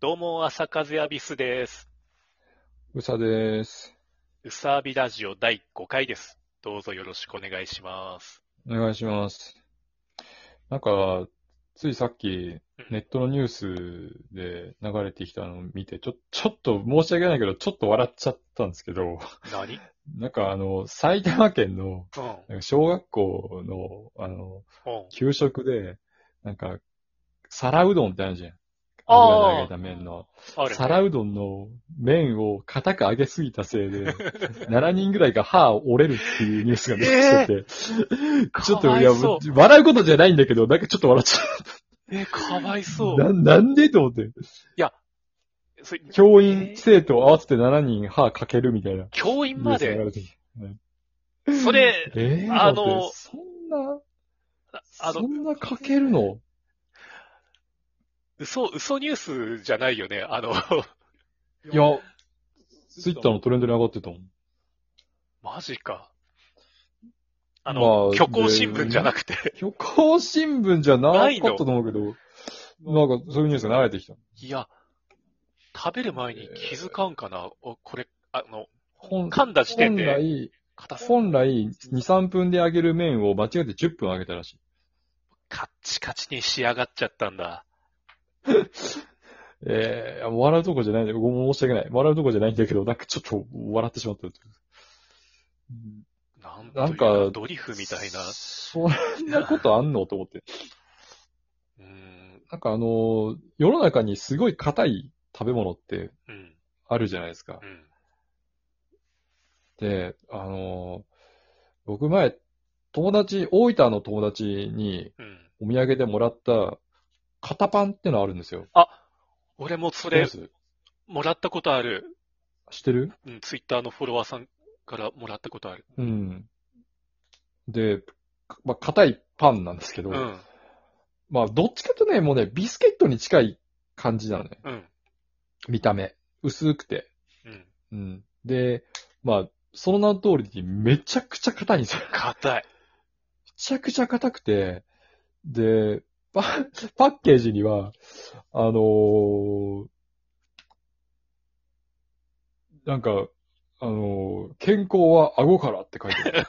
どうも、朝風アビスです。うさです。うさあびラジオ第5回です。どうぞよろしくお願いします。お願いします。なんか、ついさっき、ネットのニュースで流れてきたのを見て、ちょ、ちょっと申し訳ないけど、ちょっと笑っちゃったんですけど、何？なんかあの、埼玉県の、うん。なんか小学校の、あの、うん。給食で、なんか、皿うどんってあるじゃん。油で揚げた麺の。あ。皿うどんの麺を固く揚げすぎたせいで、7人ぐらいが歯折れるっていうニュースが出てきてて、ちょっと、いや、笑うことじゃないんだけど、なんかちょっと笑っちゃえ、かわいそう。う。な、なんでと思って。それ教員、えー生徒合わせて7人歯かけるみたいな。教員まで？それ、えー、あのそんな、あの、そんなかけるの？嘘、嘘ニュースじゃないよね。あの、いや、ツイッターのトレンドに上がってたもん。マジか。あの、まあ虚構新聞じゃなくて。虚構新聞じゃなかったと思うけど、なんかそういうニュースが流れてきた。いや、食べる前に気づかんかな。おこれ、あの、本噛んだ時点で、本来、硬さ、本来、2、3分で揚げる麺を間違って10分揚げたらしい。カッチカチに仕上がっちゃったんだ。えー、笑うとこじゃないんだ申し訳ない。笑うとこじゃないんだけど、なんかちょっと笑ってしまった。うんなんなんかドリフみたいな。そんなことあんのと思って。うーん、なんかあのー世の中にすごい硬い食べ物ってうん、あるじゃないですかう。ん。で、あのー僕前、友達、大分の友達にうん。お土産でもらった肩パンってのあるんですよ。俺もそれもらったことある。知ってる？うん、ツイッターのフォロワーさんからもらったことある。うん。で、まあ、硬いパンなんですけど、うん、まあ、どっちかとね、もうね、ビスケットに近い感じなのね。うん、見た目。薄くて。うん。うん。で、まあ、その名の通りにめちゃくちゃ硬いんですよ。め硬い。ちゃくちゃ硬くて、で、パ パッケージには、あのーなんか、あのー健康は顎からって書いてある。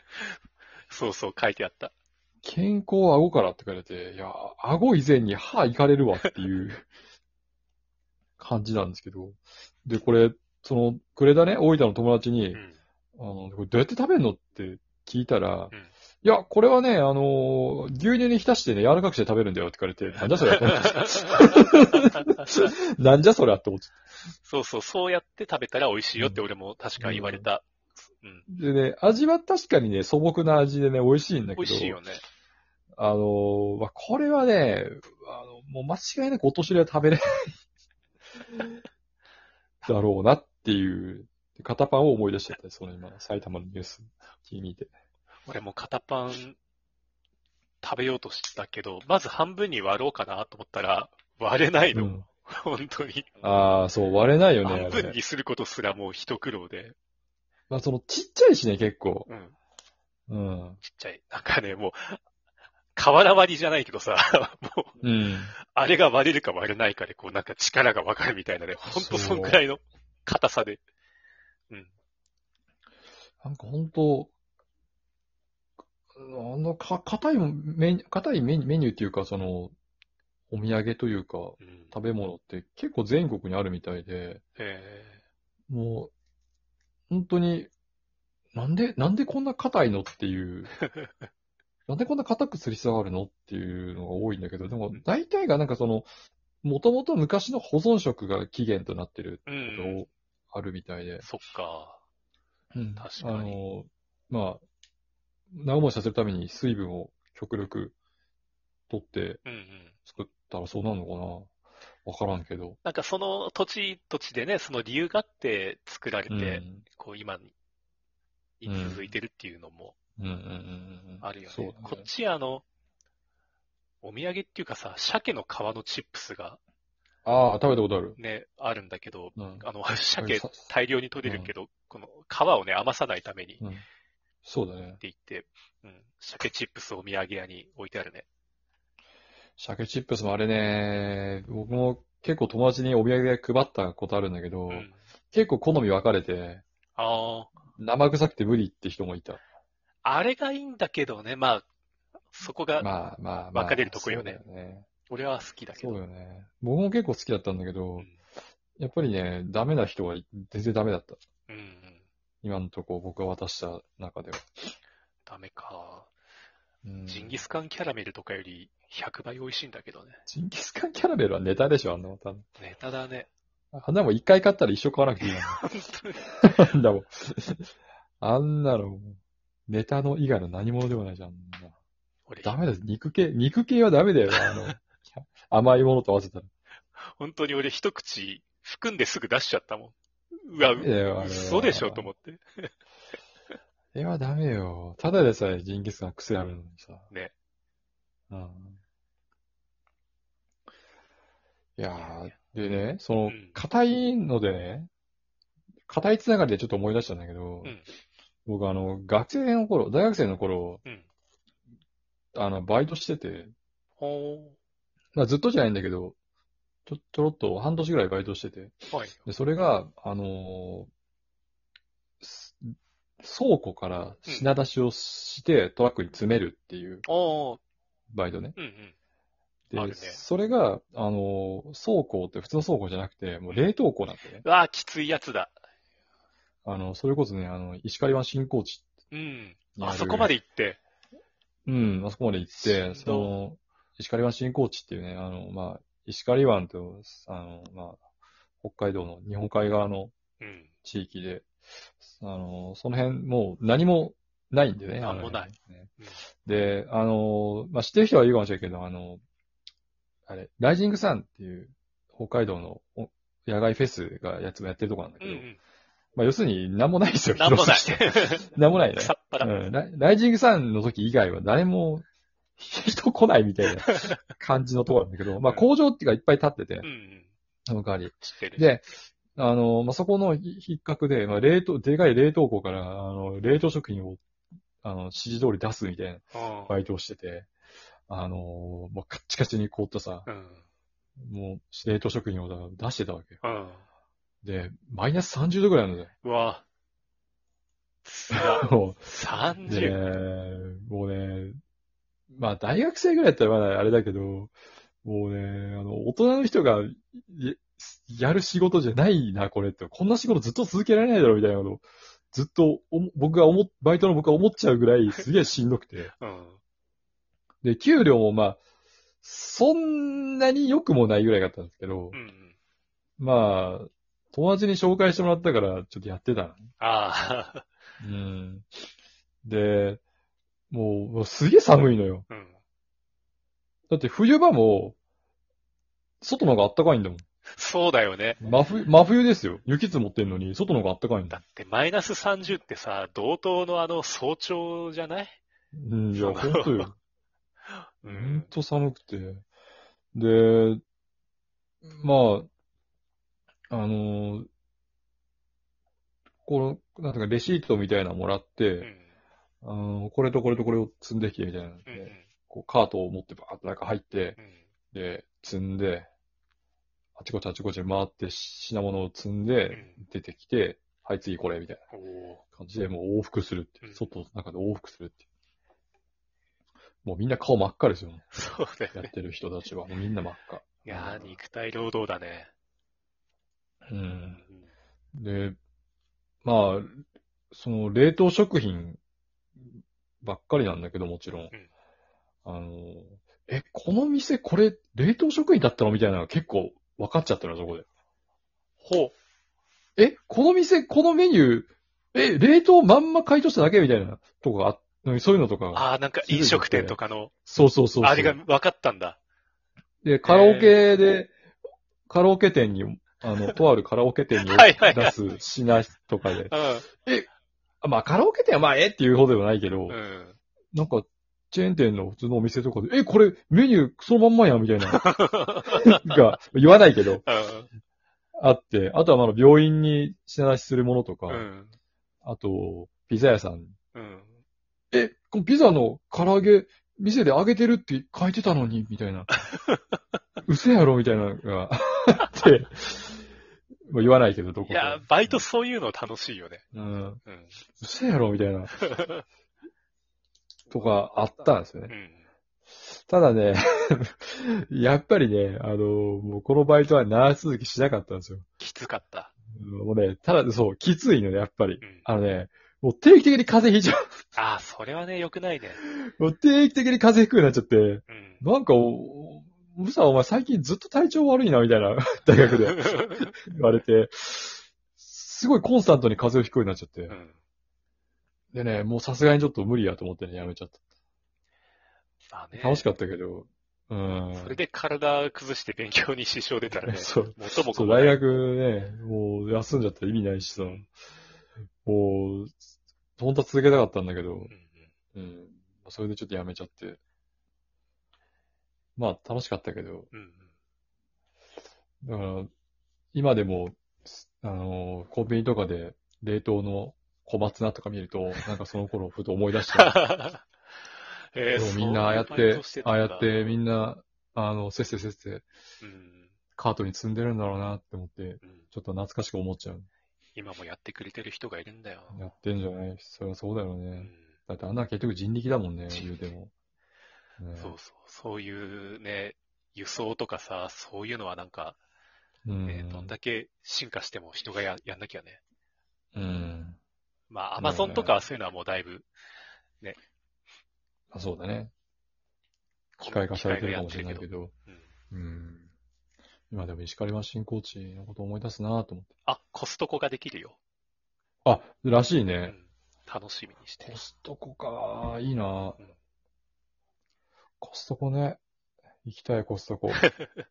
そうそう、書いてあった。健康は顎からって書いてて、いや、顎以前に歯いかれるわっていう 感じなんですけど。で、これ、その、くれたね、大分の友達に、うん。あの、これどうやって食べるのって聞いたら、うんいや、これはね、あの、牛乳に浸してね、柔らかくして食べるんだよって言われて、なんじゃそれって思って なんじゃそれって思って。そうそう、そうやって食べたら美味しいよって俺も確か言われた。うん。でね、味は確かにね、素朴な味でね、美味しいんだけど、美味しいよね。あの、まあ、これはね、あの、もう間違いなくお年寄りは食べれない だろうなっていう、片パンを思い出しちゃった、その今、埼玉のニュース聞いて。俺も片パン食べようとしたけど、まず半分に割ろうかなと思ったら、割れないの。うん。本当に。ああ、そう、割れないよね、半。分にすることすらもう一苦労で。まあ、その、ちっちゃいしね、結構。うん。うん。ちっちゃい。なんかね、もう、瓦割りじゃないけどさ、もう、うん。あれが割れるか割れないかで、こうなんか力がわかるみたいなね、ほんとそんくらいの硬さで。うん。なんか本当あの、か、硬いメニュー、硬いメニューっていうか、その、お土産というか、うん、食べ物って結構全国にあるみたいで、えもう、本当に、なんで、なんでこんな硬いのっていう、なんでこんな硬くする必要があるのっていうのが多いんだけど、でも大体がなんかその、もともと昔の保存食が起源となってるー、うん。ことあるみたいで、そっか。うん。確かに。あの、まあ、長持ちさせるために水分を極力取ってうんうん。作ったらそうなるのかな？わからんけど。なんかその土地土地でね、その理由があって作られて、うん。こう今に続いてるっていうのもうんうんうんうん。あるよね。そうだね。こっちあの、お土産っていうかさ、鮭の皮のチップスがああ、食べたことある。ね、あるんだけど、うん。あの、鮭さ大量に取れるけど、この皮をね、余さないためにうん。そうだね。言って、うん、鮭チップスお土産屋に置いてあるね。鮭チップスもあれね、僕も結構友達にお土産で配ったことあるんだけど、うん。結構好み分かれて、ああ。生臭くて無理って人もいた。あれがいいんだけどね、まあ、そこが、まあまあまあ。分かれるとこよねそうだよね。俺は好きだけど。そうよね。僕も結構好きだったんだけど、うんやっぱりね、ダメな人は全然ダメだった。うんうん。今のとこ僕が渡した中では。ダメか。うんジンギスカンキャラメルとかより100倍美味しいんだけどね。ジンギスカンキャラメルはネタでしょ、あんなもん多分。ネタだね。あんなもん一回買ったら一生買わなくていいの。本当に。あんなもん。あんなの、ネタの以外の何物でもないじゃん。俺、ダメだよ。肉系、肉系はダメだよ。あの、甘いものと合わせたら。本当に俺一口含んですぐ出しちゃったもん。うわ。嘘でしょと思って。えはダメよ。ただでさえジンギスカン癖あるのにさ。ね。うん。いやー、でね、そのうん、硬いのでね、硬いつながりでちょっと思い出したんだけど、うん僕あの、学生の頃、大学生の頃、うんあの、バイトしてて、ほまあずっとじゃないんだけど、ちょ、ちょろっと半年ぐらいバイトしてて、ー。はい。で、それが、あのーす倉庫から品出しをしてトラックに詰めるっていうおー。バイトね。うんうん。で、あるねそれが、あのー倉庫って普通の倉庫じゃなくて、もう冷凍庫なんでね。うわー、きついやつだ。あの、それこそね、あの、石狩湾新高地うん。にあそこまで行って。うん、あそこまで行っしんどて、その、石狩湾新高地っていうね、あの、まあ、石狩湾と、あの、まあ、北海道の日本海側のうん。地域で、あの、その辺もう何もないんでね。なんもないあの辺ねうんで、あの、まあ、知ってる人はいるかもしれないけど、あの、あれ、ライジングサンっていう北海道のお野外フェスがやつもやってるとこなんだけど、うんうん。まあ、要するに何もないですよ。なんもない。何もないね。さっぱら。うんライライジングサンの時以外は誰も人来ないみたいな 感じのところなんだけど、まあ工場っていうかいっぱい立っててう、んうん。その代わり。で、あの、まあ、そこの引っかくで、まあ、冷凍、でかい冷凍庫から、あの、冷凍食品を、あの、指示通り出すみたいなうん。バイトをしてて、あの、もうカッチカチに凍ったさ、うん。もう冷凍食品をだ出してたわけよ。うん。で、マイナス30度ぐらいなんだよ。うわ。つら。もうで30。ね、もうね、まあ大学生ぐらいだったらまだあれだけど、もうね、あの、大人の人がややる仕事じゃないな、これって。こんな仕事ずっと続けられないだろ、みたいなことをずっと僕が思っ、バイトの僕が思っちゃうぐらい すげえしんどくて。うん。で、給料もまあ、そんなに良くもないぐらいだったんですけどう、ん。まあ、友達に紹介してもらったから、ちょっとやってたの。ああ。うん。で、もう、もうすげえ寒いのよ。うん。だって冬場も、外の方が暖かいんだもん。そうだよね。真冬、真冬ですよ。雪積もってんのに、外の方が暖かいんだだ。ってマイナス30ってさ、同等のあの早朝じゃない？うん、いや、ほんとよ。うほん。と寒くて。で、まあ、あのーこの、なんていうか、レシートみたいなのもらっうて、ん。あこれとこれとこれを積んできてみたいなのうん。で、こう、カートを持ってバーッと中入って、うん。で、積んで、あちこちあちこち回って品物を積んうで、ん。出てきて、はい、次これ、みたいな感じで、もう往復するって外の中で往復するって。もうみんな顔真っ赤ですよ。そうだよね。やってる人たちは。もうみんな真っ赤。いやー、肉体労働だね。う。。うんで、まあ、その冷凍食品ばっかりなんだけど、もちろん。あの、え、この店これ冷凍食品だったの？みたいなのが結構分かっちゃったの、そこで。ほえ、この店、このメニュー、え、冷凍まんま解凍しただけ？みたいなとこがあそういうのとか。ああ、なんか飲食店とかのそうそうそう。味が分かったんだ。で、カラオケで、カラオケ店に、あの、とあるカラオケ店に 出す品とかで、うあまあカラオケ店はまあえっていうほどではないけど、ん。うん。なんか、チェーン店の普通のお店とかで、え、これメニューそのまんまやんみたいな、が、言わないけど、あって、あとはまあ病院に品出しするものとか、うん。あと、ピザ屋さん。うん。え、このピザの唐揚げ、店で揚げてるって書いてたのに、みたいな。嘘やろみたいなのがって、もう言わないけど、どこか。いや、バイトそういうの楽しいよね。うん。うん。嘘やろみたいな。とかあったんですよね。うん。ただね、やっぱりね、あの、もうこのバイトは長続きしなかったんですよ。きつかった。もうね、ただ、そう、きついのね、やっぱり。うん。あのね、もう定期的に風邪ひいちゃああ、それはね、良くないね。う。もう定期的に風邪ひくようになっちゃって、うん。なんか、おムサお前最近ずっと体調悪いな、みたいな、大学で 言われて、すごいコンスタントに風邪をひくようになっちゃってう。ん。でね、もうさすがにちょっと無理やと思ってね、やめちゃっまあね。た。楽しかったけど、うん。それで体崩して勉強に支障出たらね、そう。元もそう、大学ね、もう休んじゃったら意味ないしさ、もう、本当は続けたかったんだけどう、んうんうん。それでちょっとやめちゃって。まあ、楽しかったけど、うんだから、今でも、あの、コンビニとかで冷凍の小松菜とか見ると、なんかその頃ふと思い出しちゃう。えーでもみんなああやってああやってみんな、あの、せっせせっせうんカートに積んでるんだろうなって思って、うんちょっと懐かしく思っちゃう。今もやってくれてる人がいるんだよ。やってんじゃない？そりゃそうだよね。うんだってあんな結局人力だもんね、言うても。ねそうそう。そういうね、輸送とかさ、そういうのはなんか、うん。ね、どんだけ進化しても人がややんなきゃね。うん。まあ、アねマゾンとかはそういうのはもうだいぶ、あそうだね。機械化されてるかもしれないけど。うんうん。今でも石狩湾新コーチのこと思い出すなと思って。あ、コストコができるよ。あ、らしいうね。ん。楽しみにしてコ。ストコか、いいなうんコストコね。行きたい、コストコ。